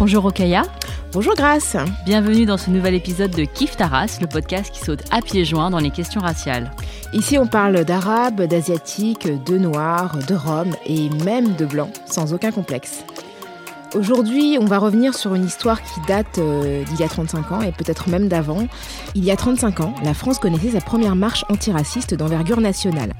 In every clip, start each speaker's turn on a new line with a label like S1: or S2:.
S1: Bonjour Okaya.
S2: Bonjour Grace.
S1: Bienvenue dans ce nouvel épisode de Kif Taras, le podcast qui saute à pieds joints dans les questions raciales.
S2: Ici, on parle d'arabes, d'asiatiques, de noirs, de roms et même de blancs, sans aucun complexe. Aujourd'hui, on va revenir sur une histoire qui date euh, d'il y a 35 ans et peut-être même d'avant. Il y a 35 ans, la France connaissait sa première marche antiraciste d'envergure nationale.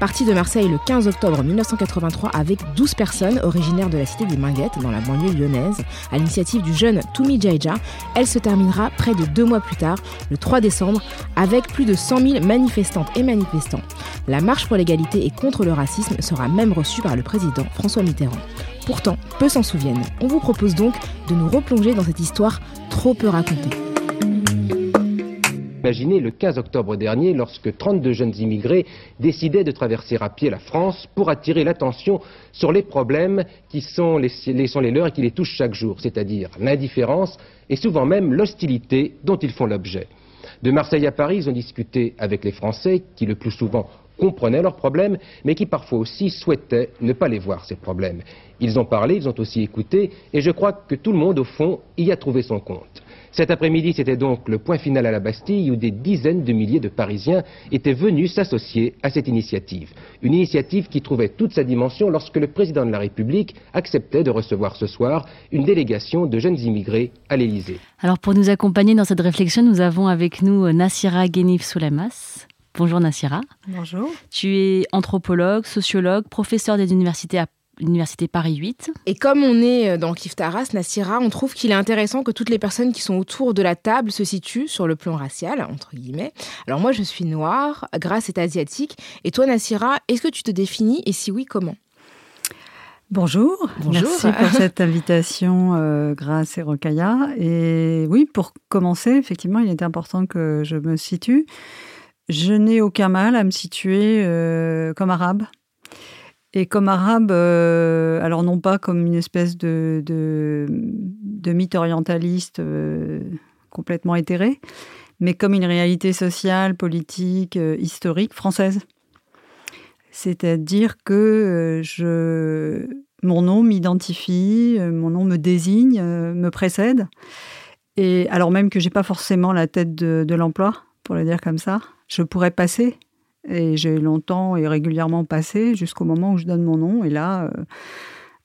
S2: Partie de Marseille le 15 octobre 1983 avec 12 personnes originaires de la cité des Minguettes dans la banlieue lyonnaise, à l'initiative du jeune Toumi Jaija, elle se terminera près de deux mois plus tard, le 3 décembre, avec plus de 100 000 manifestantes et manifestants. La marche pour l'égalité et contre le racisme sera même reçue par le président François Mitterrand. Pourtant, peu s'en souviennent. On vous propose donc de nous replonger dans cette histoire trop peu racontée.
S3: Imaginez le 15 octobre dernier lorsque 32 jeunes immigrés décidaient de traverser à pied la France pour attirer l'attention sur les problèmes qui sont les, leurs et qui les touchent chaque jour, c'est-à-dire l'indifférence et souvent même l'hostilité dont ils font l'objet. De Marseille à Paris, ils ont discuté avec les Français qui le plus souvent comprenaient leurs problèmes, mais qui parfois aussi souhaitaient ne pas les voir, ces problèmes. Ils ont parlé, ils ont aussi écouté, et je crois que tout le monde, au fond, y a trouvé son compte. Cet après-midi, c'était donc le point final à la Bastille où des dizaines de milliers de Parisiens étaient venus s'associer à cette initiative. Une initiative qui trouvait toute sa dimension lorsque le président de la République acceptait de recevoir ce soir une délégation de jeunes immigrés à l'Élysée.
S1: Alors pour nous accompagner dans cette réflexion, nous avons avec nous Nassira Genif Soulemas. Bonjour Nassira.
S4: Bonjour.
S1: Tu es anthropologue, sociologue, professeur des universités à l'Université Paris 8.
S2: Et comme on est euh, dans Kif Taras, Nassira, on trouve qu'il est intéressant que toutes les personnes qui sont autour de la table se situent sur le plan racial, entre guillemets. Alors moi, je suis noire, Grace est asiatique. Et toi, Nassira, est-ce que tu te définis Et si oui, comment?
S4: Bonjour.
S2: Bonjour.
S4: merci pour cette invitation, euh, Grace et Rokaya. Et oui, pour commencer, effectivement, il est important que je me situe. Je n'ai aucun mal à me situer euh, comme arabe. Et comme arabe, euh, alors non pas comme une espèce de, de, mythe orientaliste euh, complètement éthéré, mais comme une réalité sociale, politique, historique française. C'est-à-dire que je, mon nom m'identifie, mon nom me désigne, me précède. Et alors même que j'ai pas forcément la tête de l'emploi, pour le dire comme ça, je pourrais passer. Et j'ai longtemps et régulièrement passé jusqu'au moment où je donne mon nom. Et là, euh,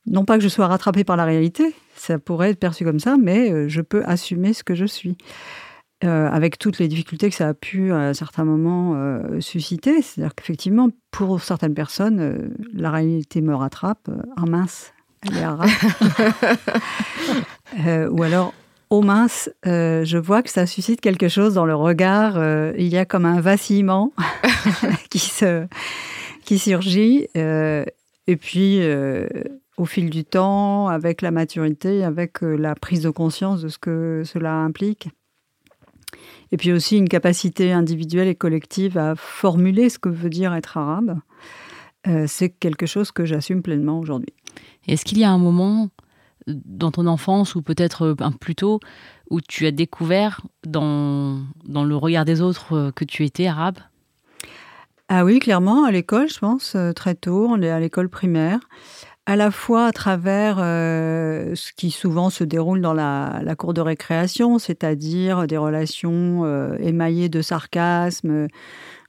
S4: non pas que je sois rattrapée par la réalité, ça pourrait être perçu comme ça, mais euh, je peux assumer ce que je suis. Euh, avec toutes les difficultés que ça a pu à certains moments susciter. C'est-à-dire qu'effectivement, pour certaines personnes, la réalité me rattrape. Ah mince, elle est arabe. ou alors, oh mince, euh, je vois que ça suscite quelque chose dans le regard. Euh, il y a comme un vacillement qui, se, qui surgit. Euh, et puis, au fil du temps, avec la maturité, avec la prise de conscience de ce que cela implique, et puis aussi une capacité individuelle et collective à formuler ce que veut dire être arabe, c'est quelque chose que j'assume pleinement aujourd'hui.
S1: Est-ce qu'il y a un moment dans ton enfance ou peut-être euh, plus tôt où tu as découvert dans, dans le regard des autres euh, que tu étais arabe?
S4: Ah oui, clairement, à l'école, je pense, euh, très tôt, à l'école primaire, à la fois à travers ce qui souvent se déroule dans la, la cour de récréation, c'est-à-dire des relations émaillées de sarcasme,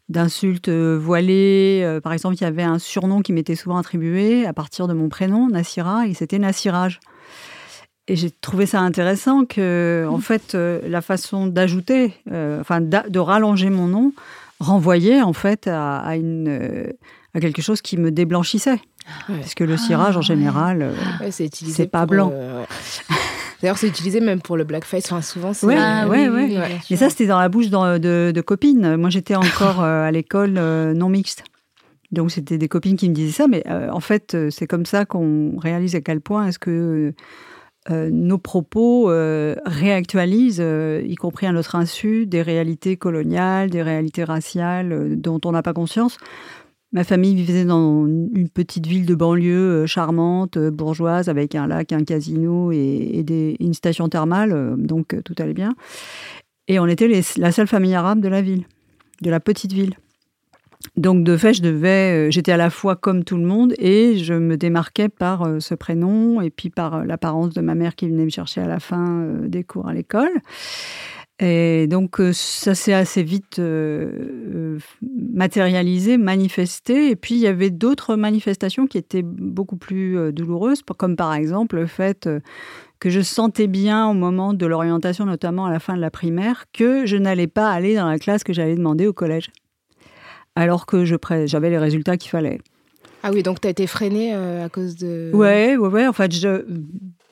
S4: d'insultes voilées. Par exemple, il y avait un surnom qui m'était souvent attribué à partir de mon prénom, Nassira, et c'était Nassirage. Et j'ai trouvé ça intéressant que, en fait, euh, la façon d'ajouter, euh, enfin, de rallonger mon nom, renvoyait en fait à, une, euh, à quelque chose qui me déblanchissait. Parce que le cirage, en général, c'est pas blanc.
S2: D'ailleurs, c'est utilisé même pour le blackface. Enfin, souvent, c'est.
S4: Ouais, ah ouais, ouais. Et ça, c'était dans la bouche de, de, copines. Moi, j'étais encore à l'école non mixte. Donc, c'était des copines qui me disaient ça. Mais en fait, c'est comme ça qu'on réalise à quel point est-ce que euh, nos propos euh, réactualisent, euh, y compris à notre insu, des réalités coloniales, des réalités raciales dont on n'a pas conscience. Ma famille vivait dans une petite ville de banlieue charmante, bourgeoise, avec un lac, un casino et, des, une station thermale, donc tout allait bien. Et on était la seule famille arabe de la ville, de la petite ville. Donc de fait, je devais, euh, j'étais à la fois comme tout le monde et je me démarquais par euh, ce prénom et puis par euh, l'apparence de ma mère qui venait me chercher à la fin des cours à l'école. Et donc ça s'est assez vite matérialisé, manifesté. Et puis il y avait d'autres manifestations qui étaient beaucoup plus douloureuses, comme par exemple le fait que je sentais bien au moment de l'orientation, notamment à la fin de la primaire, que je n'allais pas aller dans la classe que j'allais demander au collège alors que j'avais les résultats qu'il fallait.
S2: Ah oui, donc tu as été freinée euh, à cause de...
S4: Ouais, ouais, ouais. En fait, je...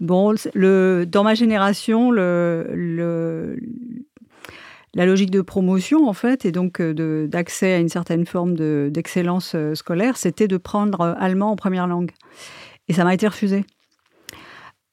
S4: bon, le, dans ma génération, le, le, la logique de promotion, en fait, et donc euh, d'accès à une certaine forme d'excellence euh, scolaire, c'était de prendre allemand en première langue. Et ça m'a été refusé.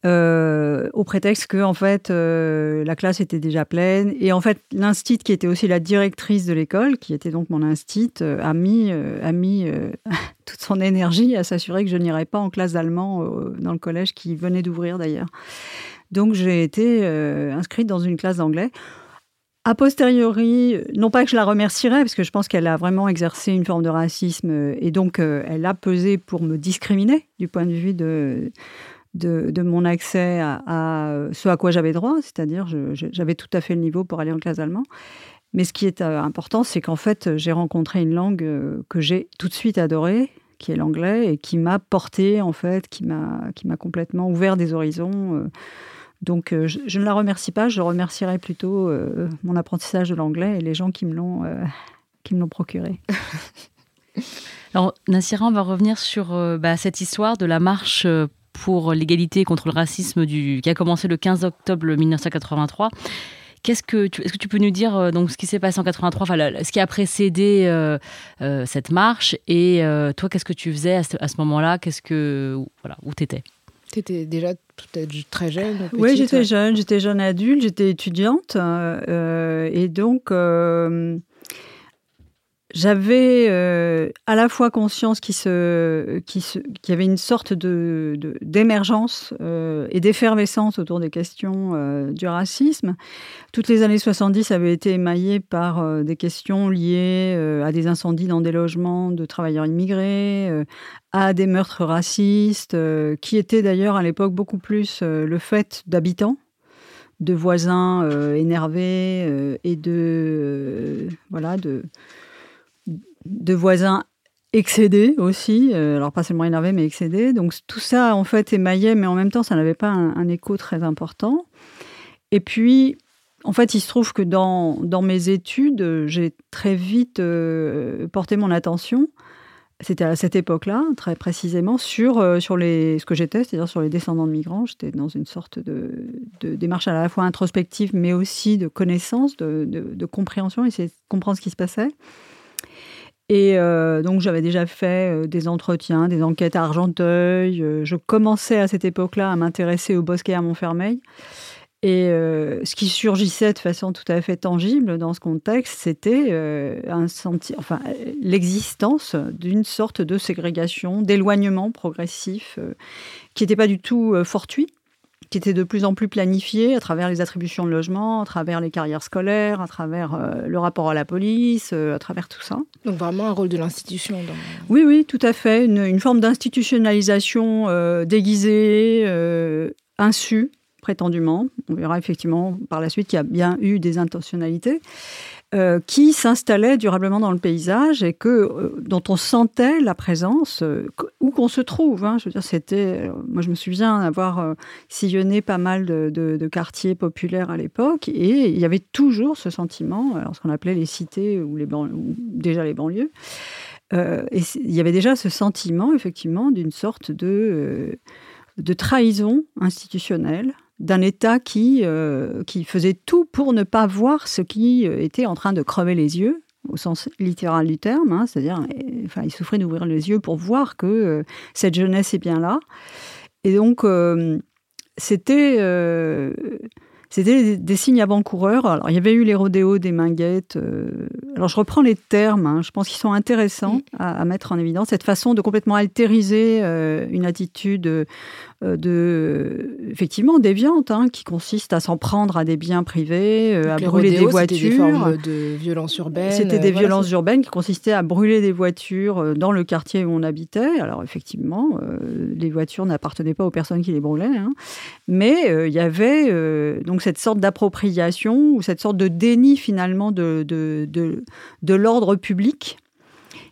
S4: Euh, au prétexte que en fait euh, la classe était déjà pleine. Et en fait l'instit qui était aussi la directrice de l'école qui était donc mon instit euh, a mis a mis toute son énergie à s'assurer que je n'irais pas en classe d'allemand dans le collège qui venait d'ouvrir d'ailleurs. Donc j'ai été inscrite dans une classe d'anglais. A posteriori, non pas que je la remercierais, parce que je pense qu'elle a vraiment exercé une forme de racisme et donc elle a pesé pour me discriminer du point de vue de, de, mon accès à, ce à quoi j'avais droit, c'est-à-dire j'avais tout à fait le niveau pour aller en classe allemand. Mais ce qui est euh, important, c'est qu'en fait, j'ai rencontré une langue euh, que j'ai tout de suite adorée, qui est l'anglais, et qui m'a porté, en fait, qui m'a complètement ouvert des horizons. Euh. Donc, je, ne la remercie pas, je remercierai plutôt mon apprentissage de l'anglais et les gens qui me l'ont l'ont procuré.
S1: Alors, Nassira, on va revenir sur bah, cette histoire de la marche pour l'égalité contre le racisme du, qui a commencé le 15 octobre 1983. Qu'est-ce que est-ce que tu peux nous dire euh, donc ce qui s'est passé en 83, enfin, ce qui a précédé euh, euh, cette marche et toi qu'est-ce que tu faisais à ce, moment-là? Qu'est-ce que voilà où t'étais?
S2: Tu étais déjà très jeune
S4: Oui, j'étais jeune, j'étais jeune adulte, j'étais étudiante et donc j'avais euh, à la fois conscience qu'il qui y avait une sorte d'émergence euh, et d'effervescence autour des questions euh, du racisme. Toutes les années 70 avaient été émaillées par des questions liées à des incendies dans des logements de travailleurs immigrés, à des meurtres racistes, qui étaient d'ailleurs à l'époque beaucoup plus le fait d'habitants de voisins énervés et de voilà de de voisins excédés aussi, euh, alors pas seulement énervés, mais excédés. Donc tout ça, en fait, émaillait, mais en même temps, ça n'avait pas un, écho très important. Et puis, en fait, il se trouve que dans, dans mes études, j'ai très vite euh, porté mon attention, c'était à cette époque-là, très précisément, sur, euh, sur les, ce que j'étais, c'est-à-dire sur les descendants de migrants. J'étais dans une sorte de, de, démarche à la fois introspective, mais aussi de connaissance, de, de compréhension, essayer de comprendre ce qui se passait. Et euh, donc j'avais déjà fait euh, des entretiens, des enquêtes à Argenteuil. Euh, je commençais à cette époque-là à m'intéresser au bosquet à Montfermeil. Et ce qui surgissait de façon tout à fait tangible dans ce contexte, c'était enfin, l'existence d'une sorte de ségrégation, d'éloignement progressif, qui n'était pas du tout fortuit, qui était de plus en plus planifié à travers les attributions de logement, à travers les carrières scolaires, à travers euh, le rapport à la police, euh, à travers tout ça.
S2: Donc vraiment un rôle de l'institution.
S4: Oui, oui, tout à fait. Une, forme d'institutionnalisation euh, déguisée, insu, prétendument. On verra effectivement par la suite qu'il y a bien eu des intentionnalités. Euh, qui s'installait durablement dans le paysage et que, euh, dont on sentait la présence euh, où qu'on se trouve. Hein. Je veux dire, c'était, moi je me souviens avoir sillonné pas mal de, quartiers populaires à l'époque et il y avait toujours ce sentiment, alors ce qu'on appelait les cités ou, les déjà les banlieues, et il y avait déjà ce sentiment effectivement d'une sorte de, de trahison institutionnelle d'un État qui, qui faisait tout pour ne pas voir ce qui était en train de crever les yeux, au sens littéral du terme, hein, c'est-à-dire, enfin, il souffrait d'ouvrir les yeux pour voir que cette jeunesse est bien là. Et donc, c'était c'était des, signes avant-coureurs. Alors, il y avait eu les rodéos des minguettes. Euh, alors, je reprends les termes. Hein. je pense qu'ils sont intéressants à, mettre en évidence. Cette façon de complètement altériser euh, une attitude euh, de, effectivement, déviante, hein, qui consiste à s'en prendre à des biens privés, à brûler des voitures.
S2: Des formes de violences urbaines.
S4: C'était des violences urbaines qui consistaient à brûler des voitures dans le quartier où on habitait. Alors, effectivement, les voitures n'appartenaient pas aux personnes qui les brûlaient. Hein. Mais il y avait donc cette sorte d'appropriation ou cette sorte de déni finalement de, de, l'ordre public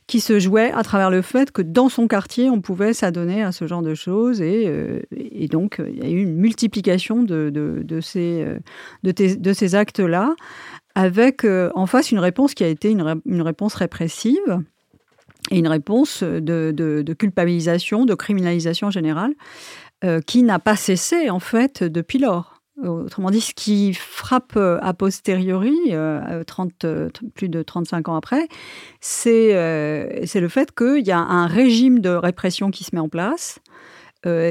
S4: qui se jouait à travers le fait que dans son quartier, on pouvait s'adonner à ce genre de choses. Et, euh, donc, il y a eu une multiplication de, ces, euh, de, ces actes-là, avec euh, en face une réponse qui a été une réponse répressive et une réponse de, culpabilisation, de criminalisation générale, qui n'a pas cessé, en fait, depuis lors. Autrement dit, ce qui frappe euh, a posteriori, 30, euh, euh, plus de 35 ans après, c'est le fait qu'il y a un régime de répression qui se met en place,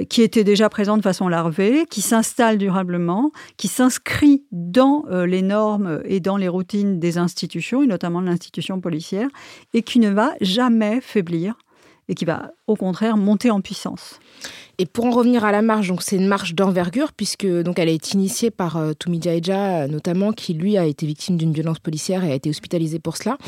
S4: qui était déjà présent de façon larvée, qui s'installe durablement, qui s'inscrit dans les normes et dans les routines des institutions, et notamment de l'institution policière, et qui ne va jamais faiblir, et qui va au contraire monter en puissance.
S2: Et pour en revenir à la marche, donc c'est une marche d'envergure puisque donc elle été initiée par euh, Toumi Jaija notamment, qui lui a été victime d'une violence policière et a été hospitalisé pour cela.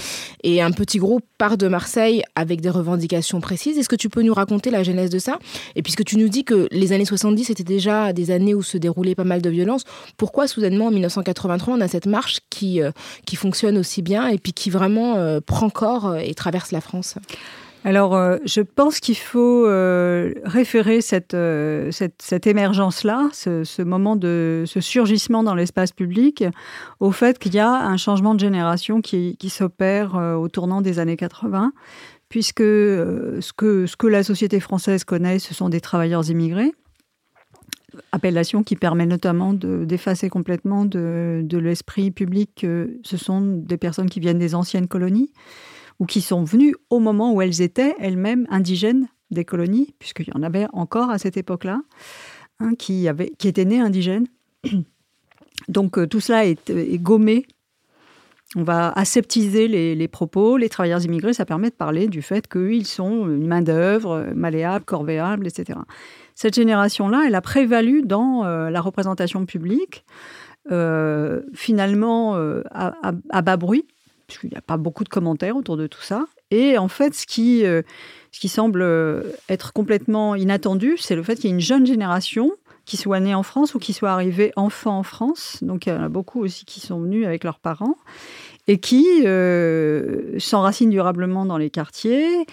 S2: Et un petit groupe part de Marseille avec des revendications précises. Est-ce que tu peux nous raconter la genèse de ça? Et puisque tu nous dis que les années 70 étaient déjà des années où se déroulait pas mal de violences, pourquoi soudainement en 1983 on a cette marche qui euh, qui fonctionne aussi bien et puis qui vraiment euh, prend corps et traverse la France?
S4: Alors, euh, je pense qu'il faut euh, référer euh, cette, cette, émergence-là, ce, moment de ce surgissement dans l'espace public, au fait qu'il y a un changement de génération qui, s'opère au tournant des années 80, puisque ce, que, ce que la société française connaît, ce sont des travailleurs immigrés. Appellation qui permet notamment d'effacer complètement de l'esprit public que ce sont des personnes qui viennent des anciennes colonies ou qui sont venues au moment où elles étaient elles-mêmes indigènes des colonies, puisqu'il y en avait encore à cette époque-là, hein, qui, qui étaient nés indigènes. Donc euh, tout cela est, gommé. On va aseptiser les, propos. Les travailleurs immigrés, ça permet de parler du fait qu'ils sont une main-d'œuvre malléable, corvéable, etc. Cette génération-là, elle a prévalu dans euh, la représentation publique, euh, finalement à, bas bruit, puisqu'il n'y a pas beaucoup de commentaires autour de tout ça. Et en fait, ce qui, euh, ce qui semble euh, être complètement inattendu, c'est le fait qu'il y ait une jeune génération qui soit née en France ou qui soit arrivée enfant en France. Donc il y en a beaucoup aussi qui sont venus avec leurs parents et qui euh, s'enracinent durablement dans les quartiers,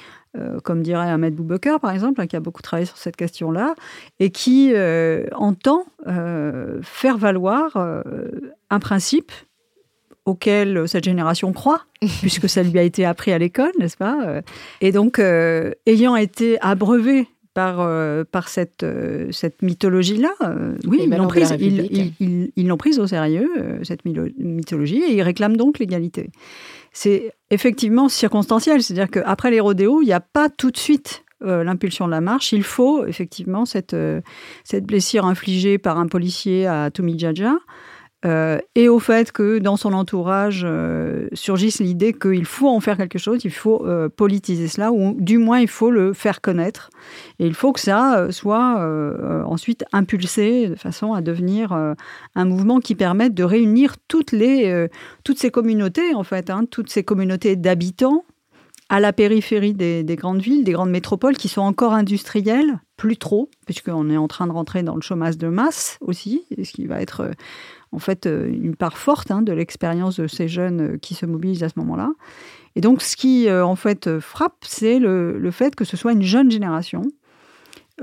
S4: comme dirait Ahmed Boubacar, par exemple, hein, qui a beaucoup travaillé sur cette question-là, et qui entend faire valoir un principe auquel cette génération croit, puisque ça lui a été appris à l'école, n'est-ce pas Et donc, euh, ayant été abreuvé par, euh, par cette, euh, cette mythologie-là, oui, ils l'ont, prise, ils, l'ont prise au sérieux, cette mythologie, et ils réclament donc l'égalité. C'est effectivement circonstanciel, c'est-à-dire qu'après les rodéos, il n'y a pas tout de suite l'impulsion de la marche. Il faut effectivement cette, cette blessure infligée par un policier à Jaja. Euh, et au fait que dans son entourage euh, surgisse l'idée qu'il faut en faire quelque chose, il faut euh, politiser cela, ou du moins il faut le faire connaître. Et il faut que ça soit ensuite impulsé de façon à devenir un mouvement qui permette de réunir toutes, les, toutes ces communautés, en fait, hein, toutes ces communautés d'habitants à la périphérie des, des, grandes villes, des grandes métropoles qui sont encore industrielles, plus trop, puisqu'on est en train de rentrer dans le chômage de masse aussi, ce qui va être en fait euh, une part forte hein, de l'expérience de ces jeunes euh, qui se mobilisent à ce moment-là. Et donc, ce qui euh, en fait frappe, c'est le, fait que ce soit une jeune génération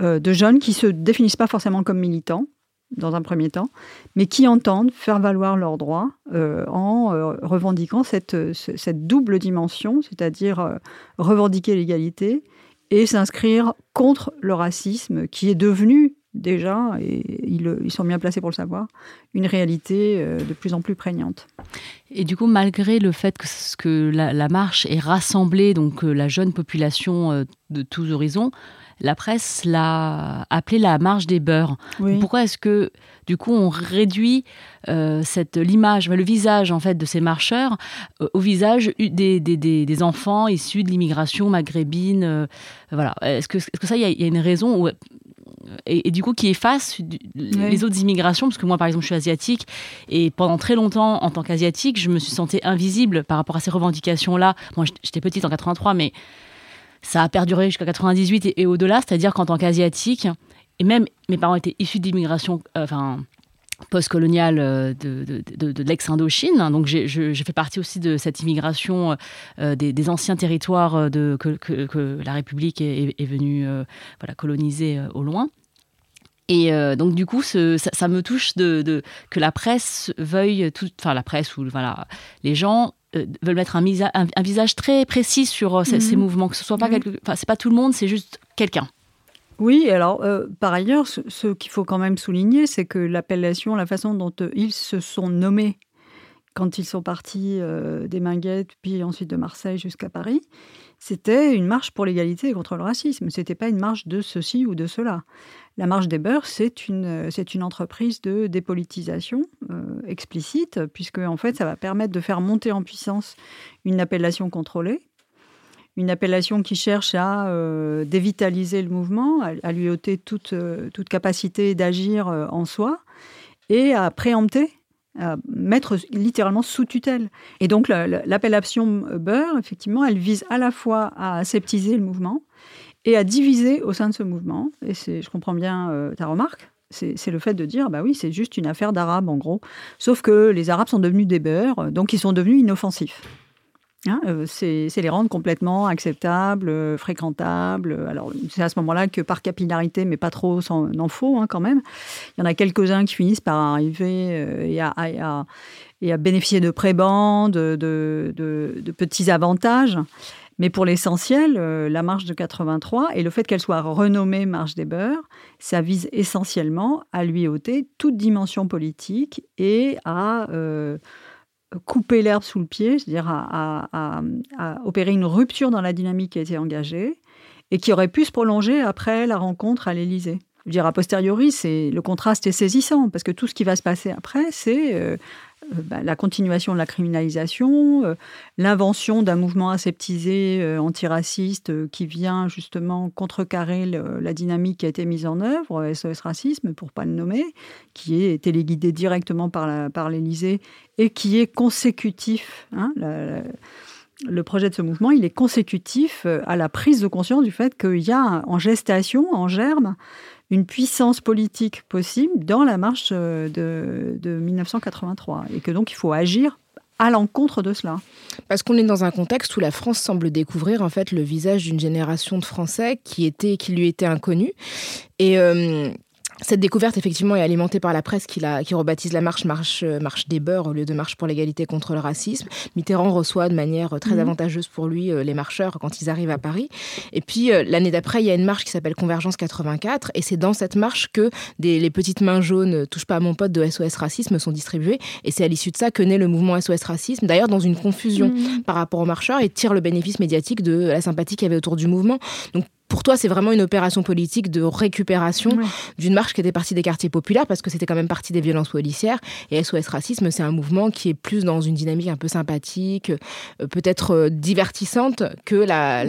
S4: de jeunes qui se définissent pas forcément comme militants dans un premier temps, mais qui entendent faire valoir leurs droits en revendiquant cette, cette, double dimension, c'est-à-dire revendiquer l'égalité et s'inscrire contre le racisme qui est devenu déjà, et ils, sont bien placés pour le savoir, une réalité euh, de plus en plus prégnante.
S1: Et du coup, malgré le fait que, que la, marche ait rassemblé donc, euh, la jeune population euh, de tous horizons, la presse l'a appelée la marche des beurs. Pourquoi est-ce que, du coup, on réduit cette l'image, le visage en fait de ces marcheurs au visage des, des, des, enfants issus de l'immigration maghrébine Voilà. Est-ce que, est -ce que ça, il y, y, a une raison où et, du coup qui efface les autres immigrations, parce que moi par exemple je suis asiatique, et pendant très longtemps en tant qu'asiatique, je me suis sentie invisible par rapport à ces revendications-là. Moi j'étais petite en 83, mais ça a perduré jusqu'à 98 et, au-delà, c'est-à-dire qu'en tant qu'asiatique, et même mes parents étaient issus d'immigration, euh, enfin post-coloniale euh, de, de, l'ex-Indochine. Donc j'ai fait partie aussi de cette immigration euh, des, anciens territoires de, que, la République est, est venue voilà, coloniser au loin. Et donc du coup, ce, ça, me touche de, que la presse veuille, tout, enfin la presse ou voilà, les gens veulent mettre un, un, visage très précis sur ces, mhm. mouvements, que ce soit pas mhm. enfin c'est pas tout le monde, c'est juste quelqu'un.
S4: Oui, alors euh, par ailleurs, ce, qu'il faut quand même souligner, c'est que l'appellation, la façon dont euh, ils se sont nommés quand ils sont partis euh, des Minguettes, puis ensuite de Marseille jusqu'à Paris, c'était une marche pour l'égalité et contre le racisme. Ce n'était pas une marche de ceci ou de cela. La marche des beurs, c'est une, c'est une entreprise de dépolitisation explicite, puisque en fait, ça va permettre de faire monter en puissance une appellation contrôlée une appellation qui cherche à euh, dévitaliser le mouvement, à, lui ôter toute, euh, capacité d'agir euh, en soi et à préempter, à mettre littéralement sous tutelle. Et donc l'appellation beurre, effectivement, elle vise à la fois à aseptiser le mouvement et à diviser au sein de ce mouvement. Et je comprends bien ta remarque. C'est le fait de dire, bah oui, c'est juste une affaire d'Arabes en gros. Sauf que les Arabes sont devenus des beurs, donc ils sont devenus inoffensifs. Hein, euh, c'est les rendre complètement acceptables, euh, fréquentables. Alors, c'est à ce moment-là que par capillarité, mais pas trop, sans en faut hein, quand même. Il y en a quelques-uns qui finissent par arriver euh, et, à, bénéficier de prébans, de, de, de, petits avantages. Mais pour l'essentiel, la marche de 83 et le fait qu'elle soit renommée marche des beurs, ça vise essentiellement à lui ôter toute dimension politique et à couper l'herbe sous le pied, c'est-à-dire à, opérer une rupture dans la dynamique qui a été engagée et qui aurait pu se prolonger après la rencontre à l'Élysée. Dire, a posteriori, c'est le contraste est saisissant parce que tout ce qui va se passer après, c'est euh, bah, la continuation de la criminalisation, euh, l'invention d'un mouvement aseptisé euh, antiraciste qui vient justement contrecarrer la dynamique qui a été mise en œuvre, SOS Racisme pour pas le nommer, qui est téléguidé directement par l'Élysée et qui est consécutif. Hein, le projet de ce mouvement, il est consécutif à la prise de conscience du fait qu'il y a en gestation, en germe, une puissance politique possible dans la marche euh, de, de 1983 et que donc il faut agir à l'encontre de cela.
S2: Parce qu'on est dans un contexte où la France semble découvrir en fait le visage d'une génération de Français qui était qui lui était inconnue et euh, cette découverte, effectivement, est alimentée par la presse qui, la, qui rebaptise la marche, marche marche des beurs au lieu de marche pour l'égalité contre le racisme. Mitterrand reçoit de manière très mhm. avantageuse pour lui euh, les marcheurs quand ils arrivent à Paris. Et puis, euh, l'année d'après, il y a une marche qui s'appelle Convergence 84. Et c'est dans cette marche que des, les petites mains jaunes euh, Touche pas à mon pote de SOS Racisme sont distribuées. Et c'est à l'issue de ça que naît le mouvement SOS Racisme, d'ailleurs dans une confusion mhm. par rapport aux marcheurs et tire le bénéfice médiatique de la sympathie qu'il y avait autour du mouvement. Donc, pour toi, c'est vraiment une opération politique de récupération d'une marche qui était partie des quartiers populaires parce que c'était quand même partie des violences policières. Et SOS Racisme, c'est un mouvement qui est plus dans une dynamique un peu sympathique, euh, peut-être euh, divertissante que la,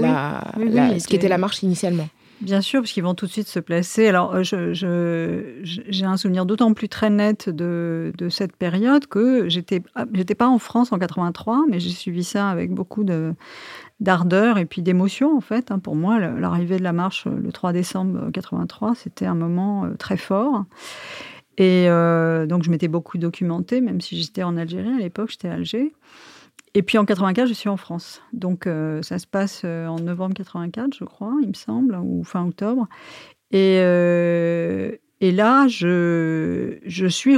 S2: ce qui était la marche initialement.
S4: Bien sûr, parce qu'ils vont tout de suite se placer. Alors, euh, j'ai un souvenir d'autant plus très net de, de cette période que j'étais, ah, j'étais pas en France en 83, mais j'ai suivi ça avec beaucoup de, d'ardeur et puis d'émotion en fait. Hein. Pour moi, l'arrivée de la marche le 3 décembre 83, c'était un moment euh, très fort. Et euh, donc je m'étais beaucoup documentée, même si j'étais en Algérie à l'époque, j'étais à Alger. Et puis en 84, je suis en France. Donc euh, ça se passe en novembre 84, je crois, il me semble, ou fin octobre. Et, et là, je, je suis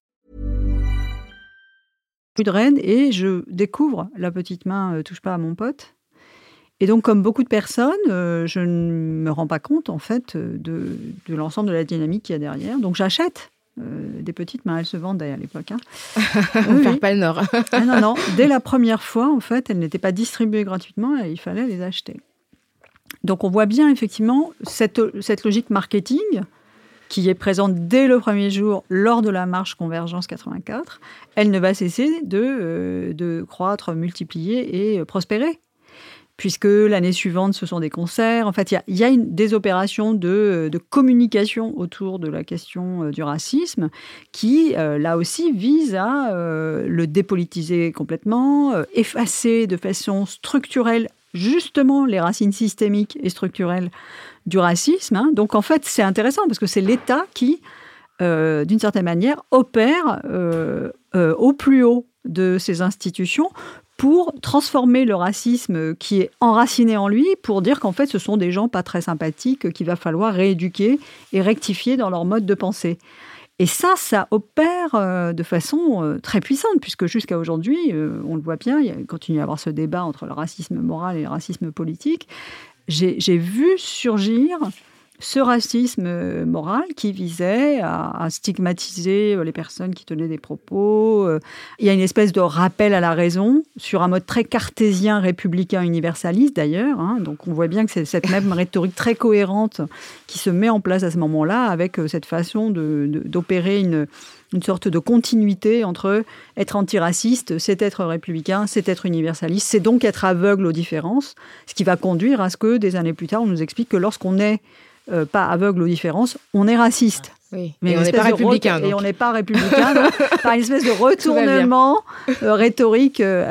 S4: De Rennes et je découvre la petite main euh, touche pas à mon pote. Et donc, comme beaucoup de personnes, euh, je ne me rends pas compte, en fait, de, de l'ensemble de la dynamique qu'il y a derrière. Donc, j'achète euh, des petites mains. Elles se vendent à l'époque. Hein.
S2: oui. pas le nord.
S4: ah, non, non. Dès la première fois, en fait, elles n'étaient pas distribuées gratuitement et il fallait les acheter. Donc on voit bien effectivement cette, cette logique marketing qui est présente dès le premier jour lors de la marche Convergence 84. Elle ne va cesser de, euh, de croître, multiplier et prospérer puisque l'année suivante, ce sont des concerts. En fait, il y a, des opérations de, communication autour de la question euh, du racisme qui, euh, là aussi, visent à euh, le dépolitiser complètement, effacer de façon structurelle justement les racines systémiques et structurelles du racisme. Hein. Donc, en fait, c'est intéressant parce que c'est l'État qui, d'une certaine manière, opère au plus haut de ces institutions pour transformer le racisme qui est enraciné en lui, pour dire qu'en fait ce sont des gens pas très sympathiques qu'il va falloir rééduquer et rectifier dans leur mode de pensée. Et ça, ça opère euh, de façon euh, très puissante, puisque jusqu'à aujourd'hui, euh, on le voit bien, il continue à y avoir ce débat entre le racisme moral et le racisme politique. J'ai vu surgir ce racisme euh, moral qui visait à, stigmatiser euh, les personnes qui tenaient des propos. Euh, il y a une espèce de rappel à la raison sur un mode très cartésien, républicain, universaliste d'ailleurs. Hein. Donc on voit bien que c'est cette même rhétorique très cohérente qui se met en place à ce moment-là avec cette façon d'opérer une, une sorte de continuité entre être antiraciste, c'est être républicain, c'est être universaliste, c'est donc être aveugle aux différences, ce qui va conduire à ce que des années plus tard, on nous explique que lorsqu'on est euh, pas aveugle aux différences, on est raciste.
S2: Oui. Mais on n'est pas républicain.
S4: Et on n'est pas républicain, par une espèce de retournement euh, rhétorique euh,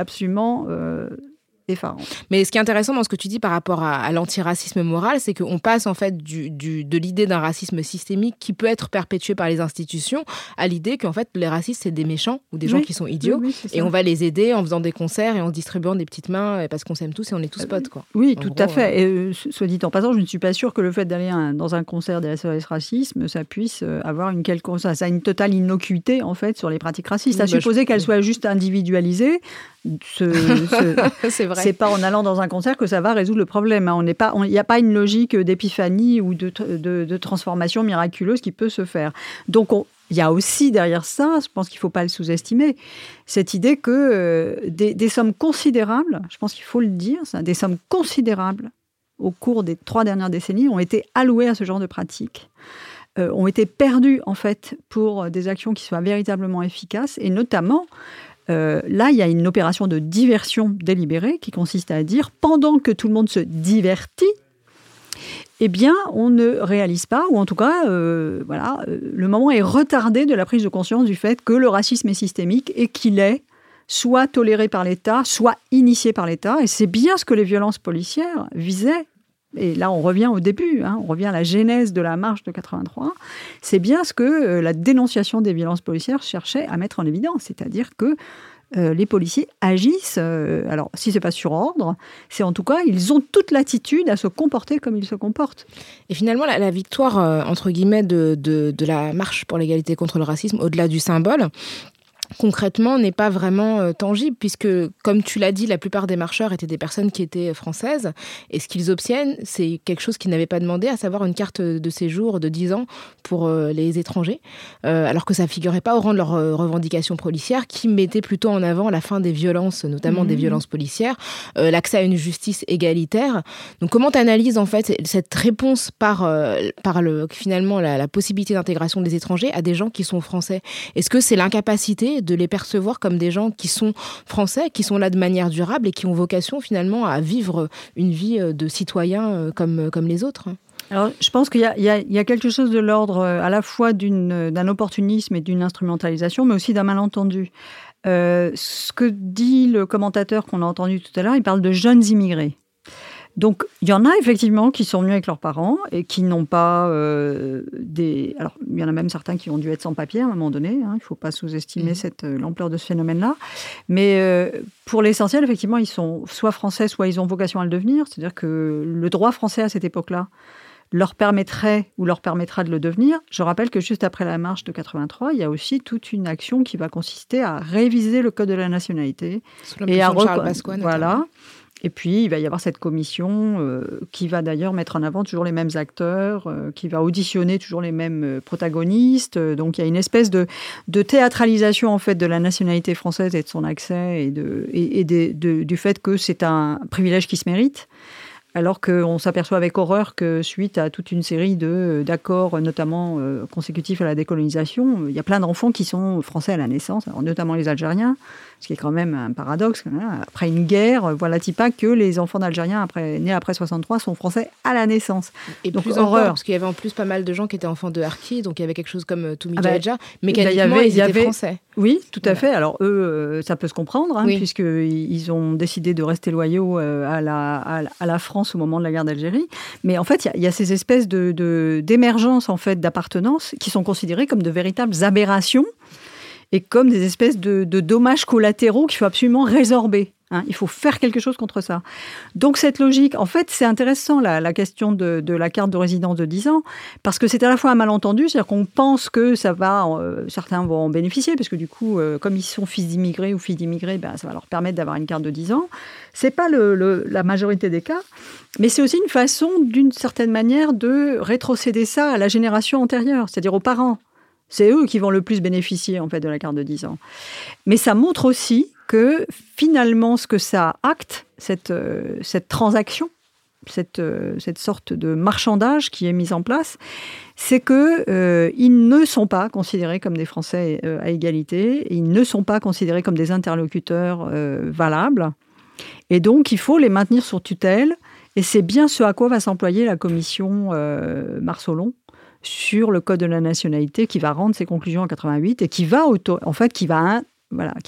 S2: mais ce qui est intéressant dans ce que tu dis par rapport à, l'antiracisme moral, c'est qu'on passe en fait du, de l'idée d'un racisme systémique qui peut être perpétué par les institutions à l'idée qu'en fait les racistes c'est des méchants ou des gens qui sont idiots et on va les aider en faisant des concerts et en distribuant des petites mains parce qu'on s'aime tous et on est tous potes quoi.
S4: Oui, tout à fait. Et euh, soit dit en passant, je ne suis pas sûre que le fait d'aller dans un concert des SOS racisme, ça puisse euh, avoir une quelconque ça, a une totale innocuité en fait sur les pratiques racistes. à bah, supposer qu'elles soient juste individualisées, c'est vrai. C'est pas en allant dans un concert que ça va résoudre le problème. Hein. On n'est pas, il n'y a pas une logique d'épiphanie ou de, de, transformation miraculeuse qui peut se faire. Donc il y a aussi derrière ça, je pense qu'il ne faut pas le sous-estimer, cette idée que euh, des, sommes considérables, je pense qu'il faut le dire, des sommes considérables au cours des trois dernières décennies ont été allouées à ce genre de pratiques. Euh, ont été perdues en fait pour des actions qui soient véritablement efficaces et notamment euh, là, il y a une opération de diversion délibérée qui consiste à dire pendant que tout le monde se divertit, eh bien, on ne réalise pas, ou en tout cas, euh, voilà, euh, le moment est retardé de la prise de conscience du fait que le racisme est systémique et qu'il est soit toléré par l'État, soit initié par l'État. Et c'est bien ce que les violences policières visaient et là on revient au début, hein, on revient à la genèse de la marche de 83, c'est bien ce que euh, la dénonciation des violences policières cherchait à mettre en évidence, c'est-à-dire que euh, les policiers agissent, euh, alors si c'est pas sur ordre, c'est en tout cas, ils ont toute l'attitude à se comporter comme ils se comportent.
S2: Et finalement, la, victoire, entre guillemets, de, de la marche pour l'égalité contre le racisme, au-delà du symbole, concrètement n'est pas vraiment euh, tangible puisque, comme tu l'as dit, la plupart des marcheurs étaient des personnes qui étaient françaises et ce qu'ils obtiennent, c'est quelque chose qu'ils n'avaient pas demandé, à savoir une carte de séjour de 10 ans pour euh, les étrangers, euh, alors que ça figurait pas au rang de leurs revendications policières qui mettaient plutôt en avant la fin des violences, notamment des mmh. violences policières, l'accès à une justice égalitaire. Donc comment tu analyses en fait cette réponse par, par le, finalement la, la possibilité d'intégration des étrangers à des gens qui sont français? Est-ce que c'est l'incapacité de les percevoir comme des gens qui sont français, qui sont là de manière durable et qui ont vocation finalement à vivre une vie euh, de citoyens euh, comme, euh, comme les autres.
S4: Alors, je pense qu'il y, a quelque chose de l'ordre à la fois d'un opportunisme et d'une instrumentalisation, mais aussi d'un malentendu. ce que dit le commentateur qu'on a entendu tout à l'heure, il parle de jeunes immigrés. Donc, il y en a effectivement qui sont venus avec leurs parents et qui n'ont pas euh, des. Alors, il y en a même certains qui ont dû être sans papier à un moment donné. Hein. il ne faut pas sous-estimer mmh. euh, l'ampleur de ce phénomène-là. Mais euh, pour l'essentiel, effectivement, ils sont soit français, soit ils ont vocation à le devenir. C'est-à-dire que le droit français à cette époque-là leur permettrait ou leur permettra de le devenir. Je rappelle que juste après la marche de 83, il y a aussi toute une action qui va consister à réviser le code de la nationalité
S2: et à voilà.
S4: Et puis, il va y avoir cette commission euh, qui va d'ailleurs mettre en avant toujours les mêmes acteurs, euh, qui va auditionner toujours les mêmes euh, protagonistes. Donc, il y a une espèce de, de, théâtralisation en fait de la nationalité française et de son accès et, du fait que c'est un privilège qui se mérite alors qu'on s'aperçoit avec horreur que suite à toute une série d'accords, notamment consécutifs à la décolonisation, il y a plein d'enfants qui sont français à la naissance, notamment les Algériens, ce qui est quand même un paradoxe. Après une guerre, voilà-t-il pas que les enfants d'Algériens nés après 63 sont français à la naissance.
S2: Et donc plus horreur. parce qu'il y avait en plus pas mal de gens qui étaient enfants de Harki, donc il y avait quelque chose comme euh, Toumi ah bah, mais il y avait, ils étaient français.
S4: Oui, tout à fait. Alors eux, euh, ça peut se comprendre, hein, puisqu'ils ont décidé de rester loyaux à la, à la France au moment de la guerre d'Algérie. Mais en fait, il y, a ces espèces de, d'émergence en fait d'appartenance qui sont considérées comme de véritables aberrations et comme des espèces de, dommages collatéraux qu'il faut absolument résorber. Hein, il faut faire quelque chose contre ça. Donc cette logique, en fait, c'est intéressant la, question de, la carte de résidence de 10 ans, parce que c'est à la fois un malentendu, c'est-à-dire qu'on pense que ça va, euh, certains vont en bénéficier, parce que du coup, euh, comme ils sont fils d'immigrés ou filles d'immigrés, ben, ça va leur permettre d'avoir une carte de 10 ans. C'est pas la majorité des cas, mais c'est aussi une façon, d'une certaine manière, de rétrocéder ça à la génération antérieure, c'est-à-dire aux parents. C'est eux qui vont le plus bénéficier en fait de la carte de 10 ans. Mais ça montre aussi que finalement, ce que ça acte, cette, euh, cette transaction, cette, euh, cette, sorte de marchandage qui est mise en place, c'est que euh, ils ne sont pas considérés comme des Français à égalité, ils ne sont pas considérés comme des interlocuteurs valables, et donc il faut les maintenir sur tutelle. Et c'est bien ce à quoi va s'employer la commission Marsolon sur le code de la nationalité qui va rendre ses conclusions en 88 et qui va en fait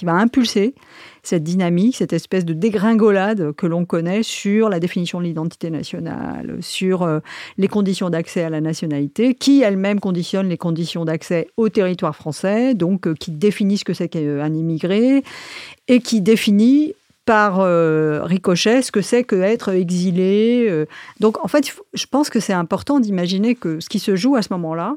S4: impulser cette dynamique, cette espèce de dégringolade que l'on connaît sur la définition de l'identité nationale, sur euh, les conditions d'accès à la nationalité, qui elles-mêmes conditionnent les conditions d'accès au territoire français, donc euh, qui définissent ce que c'est qu'un immigré, et qui définit par euh, ricochet ce que c'est qu'être exilé. Donc en fait, je pense que c'est important d'imaginer que ce qui se joue à ce moment-là,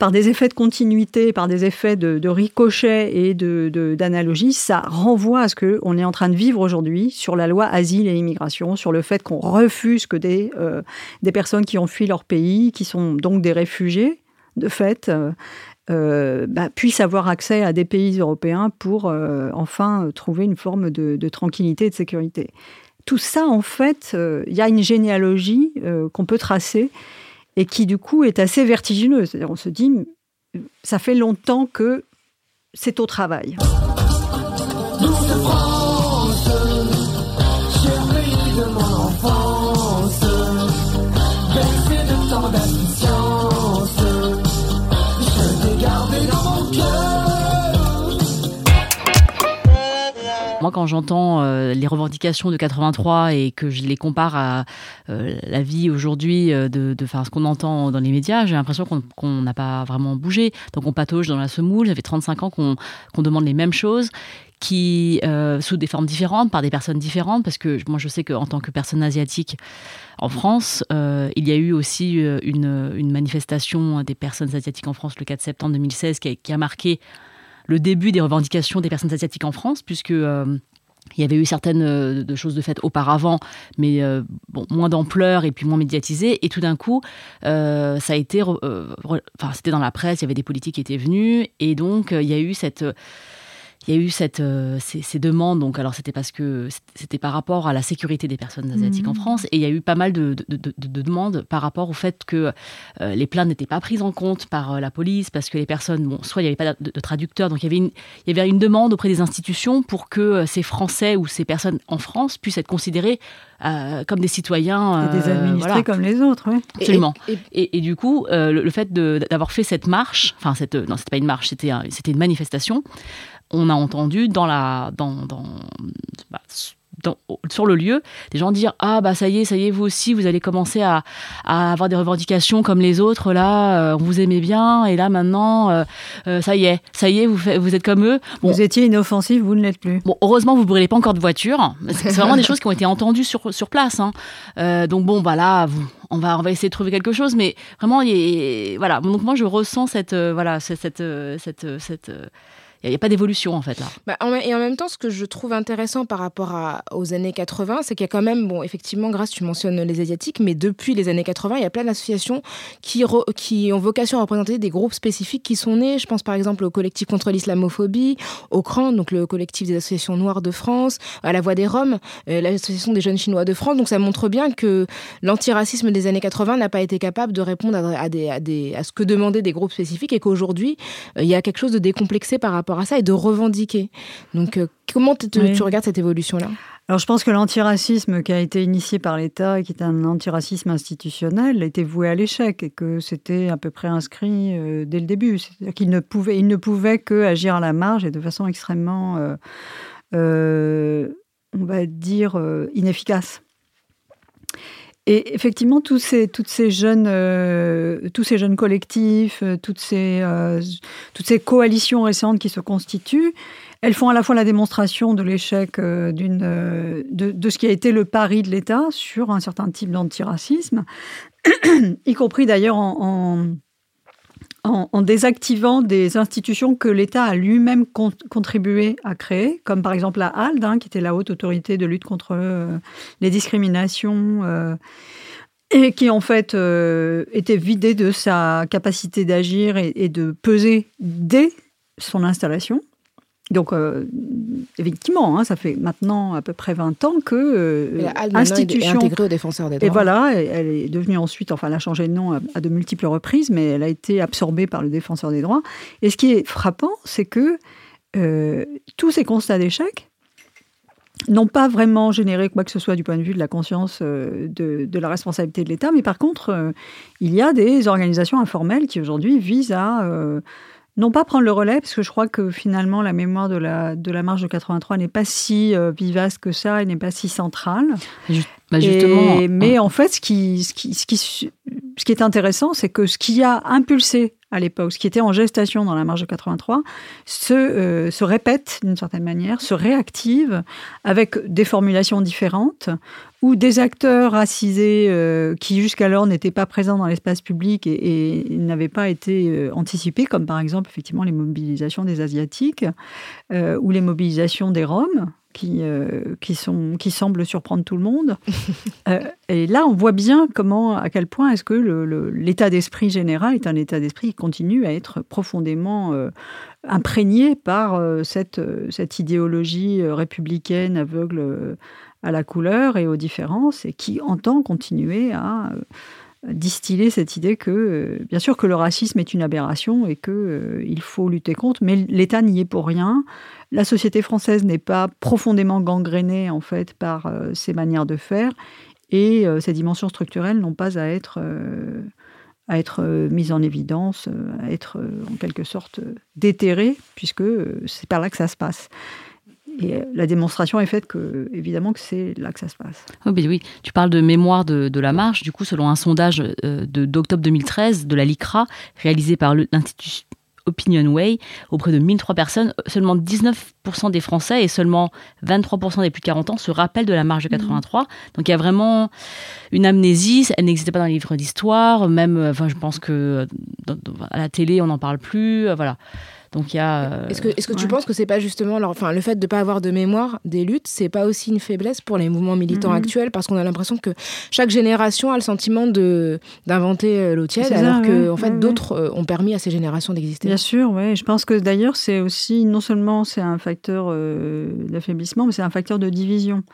S4: par des effets de continuité, par des effets de, ricochet et d'analogie, de, ça renvoie à ce qu'on est en train de vivre aujourd'hui sur la loi asile et immigration, sur le fait qu'on refuse que des, euh, des personnes qui ont fui leur pays, qui sont donc des réfugiés, de fait, euh, euh, bah, puissent avoir accès à des pays européens pour enfin trouver une forme de, tranquillité et de sécurité. Tout ça, en fait, il y a une généalogie qu'on peut tracer et qui du coup est assez vertigineuse. On se dit, ça fait longtemps que c'est au travail.
S1: Moi, quand j'entends euh, les revendications de 83 et que je les compare à euh, la vie aujourd'hui euh, de, de ce qu'on entend dans les médias, j'ai l'impression qu'on n'a pas vraiment bougé. Donc on patauge dans la semoule. Ça fait 35 ans qu'on demande les mêmes choses qui sous des formes différentes par des personnes différentes parce que moi je sais qu'en tant que personne asiatique en France il y a eu aussi une, une, manifestation des personnes asiatiques en France le 4 septembre 2016 qui a, qui a marqué le début des revendications des personnes asiatiques en France, puisque euh, il y avait eu certaines euh, choses de fait auparavant, mais euh, moins d'ampleur et puis moins médiatisées. Et tout d'un coup, ça a été, enfin, c'était dans la presse, il y avait des politiques qui étaient venus, et donc il y a eu cette il y a eu cette, euh, ces, demandes. Donc, alors, c'était parce que c'était par rapport à la sécurité des personnes asiatiques en mhm. France. Et il y a eu pas mal de, demandes par rapport au fait que euh, les plaintes n'étaient pas prises en compte par euh, la police, parce que les personnes, bon, soit il n'y avait pas de, traducteur, donc il y, avait une, il y avait une demande auprès des institutions pour que ces Français ou ces personnes en France puissent être considérés comme des citoyens.
S4: Et des administrés comme les autres, oui.
S1: Absolument. Et, et, du coup, le, fait d'avoir fait cette marche, enfin, cette, non, c'était pas une marche, c'était c'était une manifestation, on a entendu dans la, dans, dans, bah, sur le lieu, des gens dire ah bah ça y est, ça y est, vous aussi, vous allez commencer à, avoir des revendications comme les autres là, euh, on vous aimait bien et là maintenant euh, euh, ça y est, ça y est, vous, vous êtes comme eux.
S4: Vous étiez inoffensif, vous ne l'êtes plus.
S1: Bon, heureusement vous brûlez pas encore de voiture. C'est vraiment des choses qui ont été entendues sur sur place. Hein. donc bon bah là, on va on va essayer de trouver quelque chose, mais vraiment voilà. Donc moi je ressens cette voilà cette cette, cette, cette il n'y a, pas d'évolution en fait là.
S2: Bah, et en même temps, ce que je trouve intéressant par rapport aux années 80, c'est qu'il y a quand même, bon, effectivement, grâce, tu mentionnes les Asiatiques, mais depuis les années 80, il y a plein d'associations qui, qui ont vocation à représenter des groupes spécifiques qui sont nés. Je pense par exemple au collectif contre l'islamophobie, au CRAN, donc le collectif des associations noires de France, à la Voix des Roms, euh, l'association des jeunes chinois de France. Donc ça montre bien que l'antiracisme des années 80 n'a pas été capable de répondre à, à, à ce que demandaient des groupes spécifiques et qu'aujourd'hui, euh, il y a quelque chose de décomplexé par rapport à ça et de revendiquer. Donc, euh, comment tu regardes cette évolution-là?
S4: Alors je pense que l'antiracisme qui a été initié par l'État et qui est un antiracisme institutionnel était voué à l'échec et que c'était à peu près inscrit euh, dès le début. C'est-à-dire qu'il ne pouvait, il ne pouvait que agir à la marge et de façon extrêmement, euh, on va dire, inefficace. Et effectivement, tous ces, toutes ces jeunes, euh, tous ces jeunes collectifs, euh, toutes, ces, euh, toutes ces coalitions récentes qui se constituent, elles font à la fois la démonstration de l'échec de, ce qui a été le pari de l'État sur un certain type d'antiracisme, y compris d'ailleurs en, désactivant des institutions que l'État a lui-même contribué à créer, comme par exemple la HALD, hein, qui était la haute autorité de lutte contre euh, les discriminations, euh, et qui en fait euh, était vidée de sa capacité d'agir et, de peser dès son installation. Donc, euh, effectivement, hein, ça fait maintenant à peu près 20 ans que euh,
S2: institution est intégrée au défenseur des droits.
S4: Et voilà, elle est devenue ensuite, enfin, elle a changé de nom à, de multiples reprises, mais elle a été absorbée par le défenseur des droits. Et ce qui est frappant, c'est que euh, tous ces constats d'échec n'ont pas vraiment généré quoi que ce soit du point de vue de la conscience euh, de, de la responsabilité de l'État, mais par contre, il y a des organisations informelles qui aujourd'hui visent à non pas prendre le relais, parce que je crois que finalement la mémoire de la, de la marche de 83 n'est pas si euh, vivace que ça, et n'est pas si centrale.
S1: Bah, justement,
S4: mais en fait, ce qui, ce qui, ce qui, ce qui est intéressant, c'est que ce qui a impulsé à l'époque, ce qui était en gestation dans la marge de 83, se, euh, se répète d'une certaine manière, se réactive avec des formulations différentes, ou des acteurs racisés euh, qui jusqu'alors n'étaient pas présents dans l'espace public et, n'avaient pas été euh, anticipés, comme par exemple effectivement les mobilisations des Asiatiques ou les mobilisations des Roms qui, euh, qui, sont, qui semblent surprendre tout le monde. Euh, et là, on voit bien comment, à quel point est-ce que l'état d'esprit général est un état d'esprit qui continue à être profondément euh, imprégné par cette, cette idéologie républicaine aveugle à la couleur et aux différences et qui entend continuer à distiller cette idée que, bien sûr, que le racisme est une aberration et qu'il il faut lutter contre, mais l'État n'y est pour rien la société française n'est pas profondément gangrénée en fait par euh, ces manières de faire et euh, ces dimensions structurelles n'ont pas à être euh, à être mises en évidence, à être en quelque sorte déterrées, puisque c'est par là que ça se passe. Et la démonstration est faite que, évidemment, que c'est là que ça se passe.
S1: Oh, oui, tu parles de mémoire de, de, la marche. Du coup, selon un sondage d'octobre 2013 de la LICRA, réalisé par l'Institut Opinion Way auprès de 1003 personnes. Seulement 19% des Français et seulement 23% des plus de 40 ans se rappellent de la marche de 83. Mhm. Donc il y a vraiment une amnésie. Elle n'existait pas dans les livres d'histoire. Même, euh, enfin, je pense que à la télé, on n'en parle plus. Euh, voilà. Donc il y a.
S2: Euh, est-ce que, tu penses que c'est pas justement, enfin, le fait de ne pas avoir de mémoire des luttes, c'est pas aussi une faiblesse pour les mouvements militants mhm. actuels? Parce qu'on a l'impression que chaque génération a le sentiment de d'inventer euh, l'eau tiède, alors que en fait d'autres euh, ont permis à ces générations d'exister.
S4: Bien sûr, oui. Je pense que d'ailleurs c'est aussi non seulement c'est un facteur d'affaiblissement, mais c'est un facteur de division.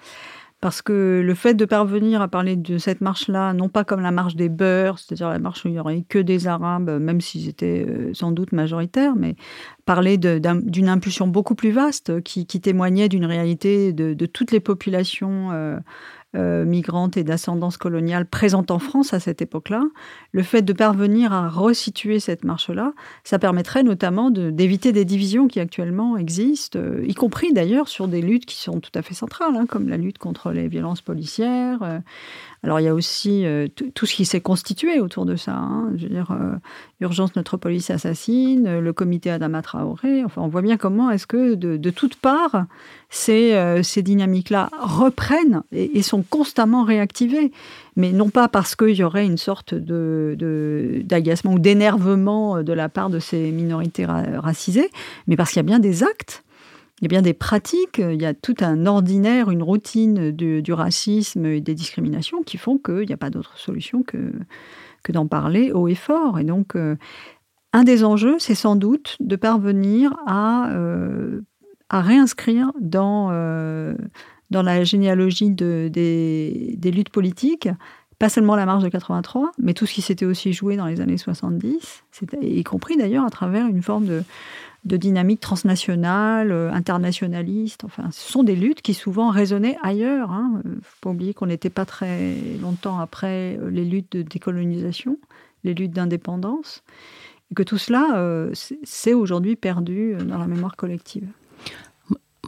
S4: Parce que le fait de parvenir à parler de cette marche-là, non pas comme la marche des beurs, c'est-à-dire la marche où il n'y aurait que des Arabes, même s'ils étaient euh, sans doute majoritaires, mais parler d'une impulsion beaucoup plus vaste qui, témoignait d'une réalité de, toutes les populations euh, euh, migrantes et d'ascendance coloniale présentes en France à cette époque-là, le fait de parvenir à resituer cette marche-là, ça permettrait notamment d'éviter des divisions qui actuellement existent, euh, y compris d'ailleurs sur des luttes qui sont tout à fait centrales, hein, comme la lutte contre les violences policières. Euh. alors il y a aussi tout ce qui s'est constitué autour de ça. Hein. je veux dire, Urgence Notre Police Assassine, le comité Adama Traoré. Enfin, on voit bien comment est-ce que de, de toutes parts, ces, ces dynamiques-là reprennent et, sont constamment réactivés. Mais non pas parce qu'il y aurait une sorte de, d'agacement ou d'énervement de la part de ces minorités racisées, mais parce qu'il y a bien des actes, il y a bien des pratiques, il y a tout un ordinaire, une routine du, racisme et des discriminations qui font qu'il n'y a pas d'autre solution que, que d'en parler haut et fort. Et donc, euh, un des enjeux, c'est sans doute de parvenir à, euh, à réinscrire dans, euh, dans la généalogie de, des, luttes politiques, pas seulement la marche de 83, mais tout ce qui s'était aussi joué dans les années 70, y compris d'ailleurs à travers une forme de, dynamique transnationale, euh, internationaliste. Enfin, ce sont des luttes qui souvent résonnaient ailleurs. Il hein. ne faut pas oublier qu'on n'était pas très longtemps après euh, les luttes de décolonisation, les luttes d'indépendance, et que tout cela, euh, c'est aujourd'hui perdu dans la mémoire collective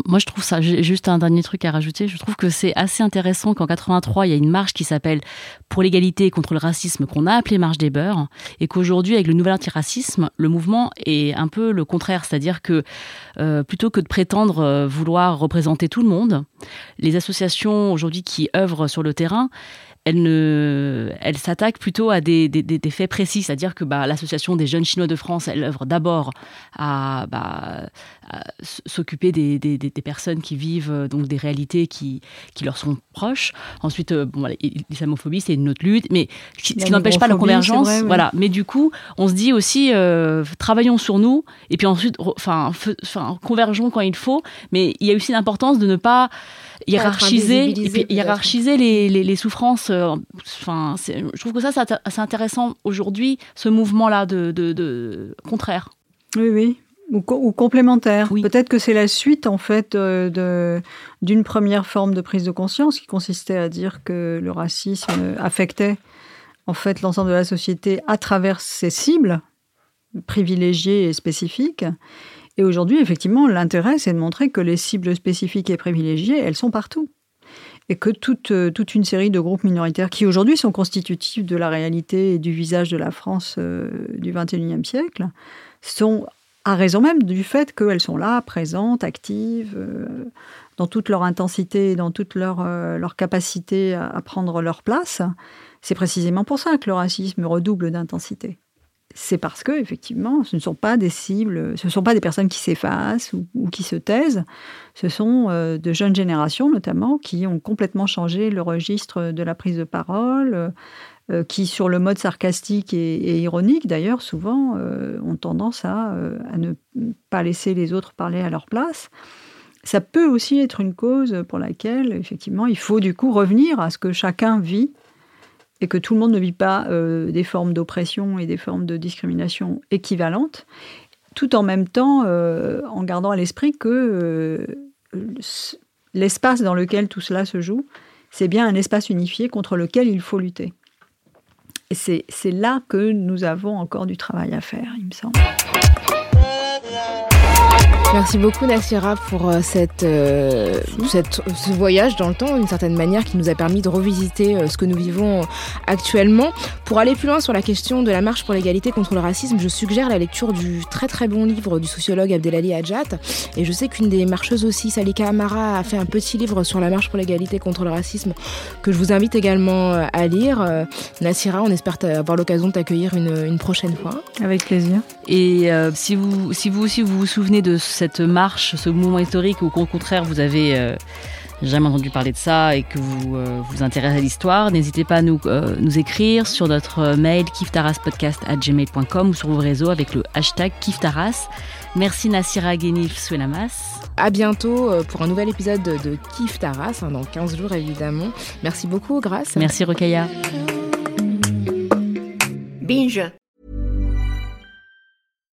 S1: moi, je trouve ça, juste un dernier truc à rajouter, je trouve que c'est assez intéressant qu'en 83, il y a une marche qui s'appelle Pour l'égalité et contre le racisme, qu'on a appelée Marche des Beurs, et qu'aujourd'hui, avec le nouvel antiracisme, le mouvement est un peu le contraire, c'est-à-dire que euh, plutôt que de prétendre euh, vouloir représenter tout le monde, les associations aujourd'hui qui œuvrent sur le terrain, elle, ne, elle s'attaque plutôt à des, faits précis, c'est-à-dire que bah, l'association des jeunes chinois de France, elle œuvre d'abord à, bah, s'occuper des, personnes qui vivent euh, donc des réalités qui, qui leur sont proches. Ensuite, euh, bon, l'islamophobie, c'est une autre lutte, mais ce qui n'empêche pas la convergence. Voilà. Mais du coup, on se dit aussi, euh, travaillons sur nous, et puis ensuite, enfin, convergeons quand il faut. Mais il y a aussi l'importance de ne pas hiérarchiser, et puis hiérarchiser les, les, souffrances. Euh, enfin, je trouve que ça, c'est intéressant aujourd'hui, ce mouvement-là de, de, contraire.
S4: Oui, oui. Ou, ou complémentaire. Peut-être que c'est la suite, en fait, euh, d'une première forme de prise de conscience qui consistait à dire que le racisme affectait, en fait, l'ensemble de la société à travers ses cibles privilégiées et spécifiques. Et aujourd'hui, effectivement, l'intérêt, c'est de montrer que les cibles spécifiques et privilégiées, elles sont partout. Et que toute, euh, toute une série de groupes minoritaires qui aujourd'hui sont constitutifs de la réalité et du visage de la France euh, du XXIe siècle sont à raison même du fait qu'elles sont là, présentes, actives, euh, dans toute leur intensité et dans toute leur, leur capacité à prendre leur place. C'est précisément pour ça que le racisme redouble d'intensité c'est parce que effectivement, ce ne sont pas des cibles, ce ne sont pas des personnes qui s'effacent ou, qui se taisent. Ce sont euh, de jeunes générations notamment qui ont complètement changé le registre de la prise de parole, euh, qui sur le mode sarcastique et, ironique d'ailleurs souvent euh, ont tendance à, ne pas laisser les autres parler à leur place. Ça peut aussi être une cause pour laquelle effectivement il faut du coup revenir à ce que chacun vit et que tout le monde ne vit pas euh, des formes d'oppression et des formes de discrimination équivalentes, tout en même temps euh, en gardant à l'esprit que euh, l'espace dans lequel tout cela se joue, c'est bien un espace unifié contre lequel il faut lutter. Et c'est là que nous avons encore du travail à faire, il me semble.
S2: Merci beaucoup Nassira pour euh, cette, euh, cette, ce voyage dans le temps, d'une certaine manière, qui nous a permis de revisiter euh, ce que nous vivons actuellement. Pour aller plus loin sur la question de la marche pour l'égalité contre le racisme, je suggère la lecture du très très bon livre du sociologue Abdelali Hadjat. Et je sais qu'une des marcheuses aussi, Salika Amara, a fait un petit livre sur la marche pour l'égalité contre le racisme que je vous invite également à lire. Nassira, on espère avoir l'occasion de t'accueillir une, une, prochaine fois.
S4: Avec plaisir.
S1: Et si, vous, si vous aussi vous vous souvenez de cette marche, ce mouvement historique, ou qu'au contraire vous avez euh, jamais entendu parler de ça et que vous euh, vous intéressez à l'histoire, n'hésitez pas à nous, euh, nous écrire sur notre mail kiftaraspodcast.gmail.com ou sur vos réseaux avec le hashtag kiftaras. Merci Nassira Genif Souelamas.
S2: À bientôt pour un nouvel épisode de Kif Taras, hein, dans 15 jours évidemment. Merci beaucoup, Grâce.
S1: Merci Rokaya.
S5: Binge.